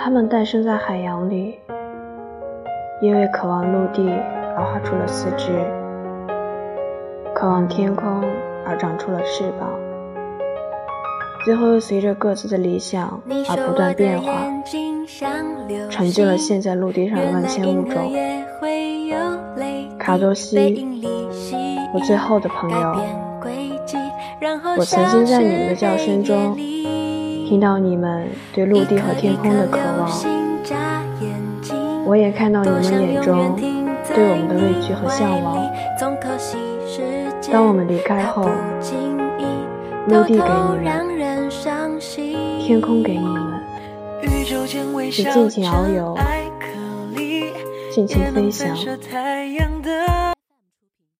他们诞生在海洋里，因为渴望陆地而画出了四肢，渴望天空而长出了翅膀，最后又随着各自的理想而不断变化，成就了现在陆地上的万千物种。卡多西，我最后的朋友，我曾经在你们的叫声中。听到你们对陆地和天空的渴望，我也看到你们眼中对我们的畏惧和向往。当我们离开后，陆地给你们，天空给你们，只尽情遨游，尽情飞翔。